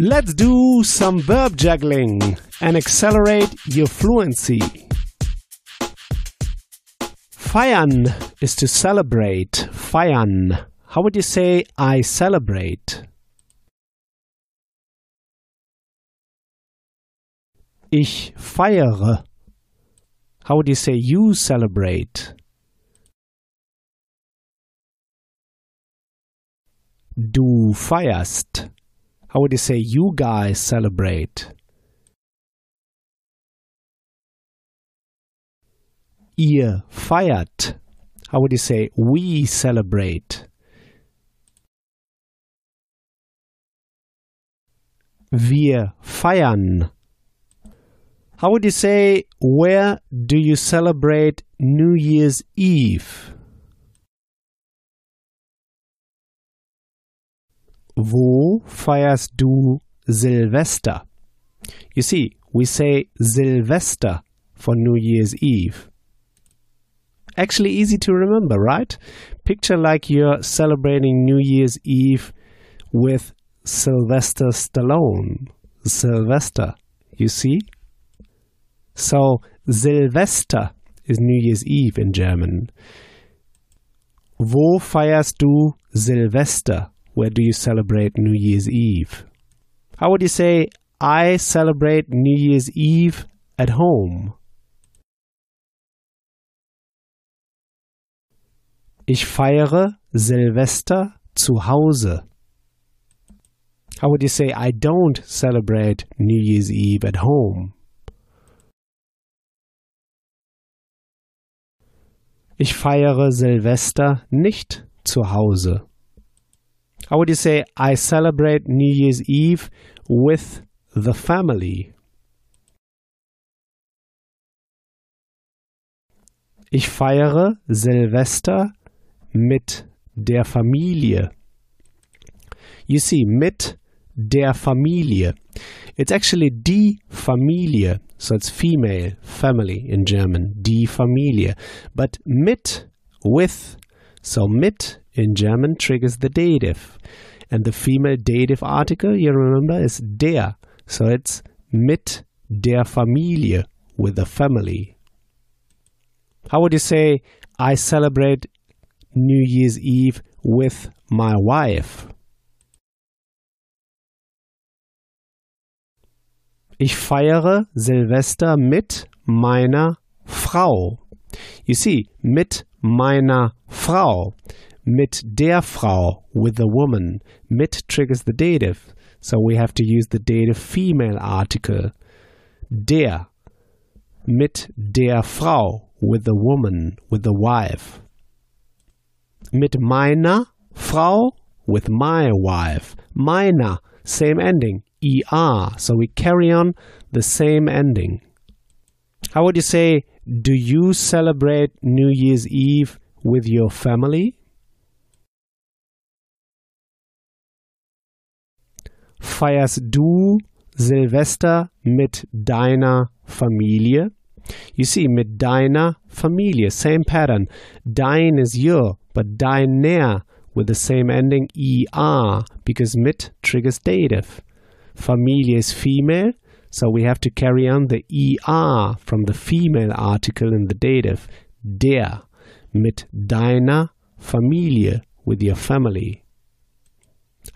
Let's do some verb juggling and accelerate your fluency. Feiern is to celebrate. Feiern. How would you say I celebrate? Ich feiere. How would you say you celebrate? Du feierst. How would you say you guys celebrate? Ihr feiert. How would you say we celebrate? Wir feiern. How would you say where do you celebrate New Year's Eve? Wo feierst du Silvester? You see, we say Silvester for New Year's Eve. Actually, easy to remember, right? Picture like you're celebrating New Year's Eve with Sylvester Stallone. Sylvester, you see? So, Silvester is New Year's Eve in German. Wo feierst du Silvester? Where do you celebrate New Year's Eve? How would you say, I celebrate New Year's Eve at home? Ich feiere Silvester zu Hause. How would you say, I don't celebrate New Year's Eve at home? Ich feiere Silvester nicht zu Hause. How would you say, I celebrate New Year's Eve with the family? Ich feiere Silvester mit der Familie. You see, mit der Familie. It's actually die Familie, so it's female, family in German, die Familie. But mit, with, so mit in German triggers the dative. And the female dative article, you remember, is der. So it's mit der Familie, with the family. How would you say, I celebrate New Year's Eve with my wife? Ich feiere Silvester mit meiner Frau. You see, mit meiner Frau. Mit der Frau, with the woman. Mit triggers the dative. So we have to use the dative female article. Der. Mit der Frau, with the woman, with the wife. Mit meiner Frau, with my wife. Meiner, same ending. er. So we carry on the same ending. How would you say, do you celebrate New Year's Eve with your family? Feierst du Silvester mit deiner Familie? You see, mit deiner Familie, same pattern. Dein is your, but deiner with the same ending er because mit triggers dative. Familie is female, so we have to carry on the er from the female article in the dative. Der mit deiner Familie with your family.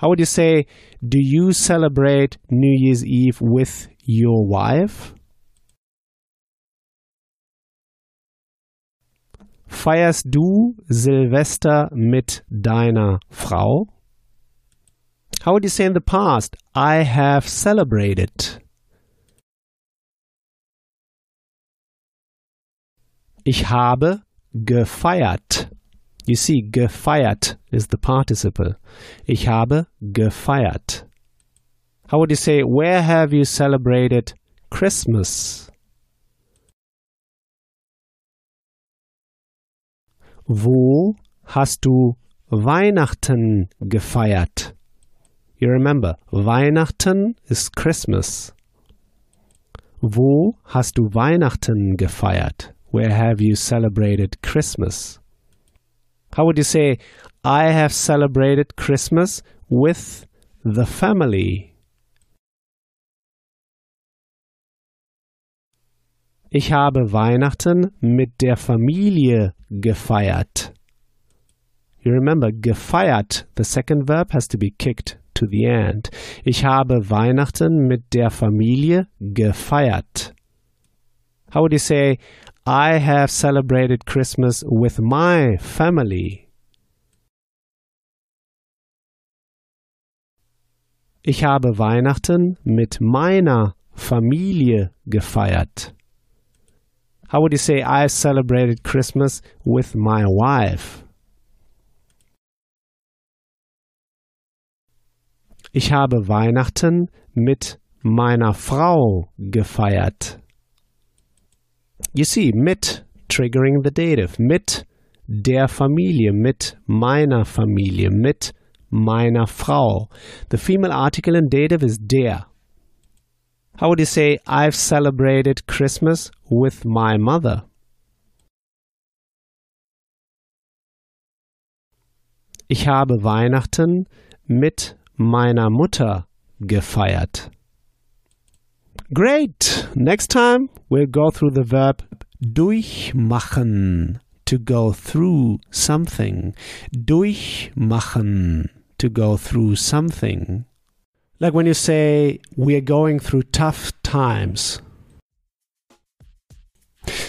How would you say, do you celebrate New Year's Eve with your wife? Feierst du Silvester mit deiner Frau? How would you say in the past, I have celebrated? Ich habe gefeiert. You see, gefeiert is the participle. Ich habe gefeiert. How would you say, where have you celebrated Christmas? Wo hast du Weihnachten gefeiert? You remember, Weihnachten is Christmas. Wo hast du Weihnachten gefeiert? Where have you celebrated Christmas? how would you say, I have celebrated Christmas with the family? Ich habe Weihnachten mit der Familie gefeiert. You remember, gefeiert, the second verb has to be kicked to the end. Ich habe Weihnachten mit der Familie gefeiert. How would you say, I have celebrated Christmas with my family? Ich habe Weihnachten mit meiner Familie gefeiert. How would you say I celebrated Christmas with my wife? Ich habe Weihnachten mit meiner Frau gefeiert. You see, mit triggering the dative, mit der Familie, mit meiner Familie, mit meiner Frau. The female article in dative is der. How would you say, I've celebrated Christmas with my mother? Ich habe Weihnachten mit meiner Mutter gefeiert. Great! Next time we'll go through the verb durchmachen, to go through something. Durchmachen, to go through something. Like when you say, we are going through tough times.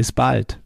Bis bald.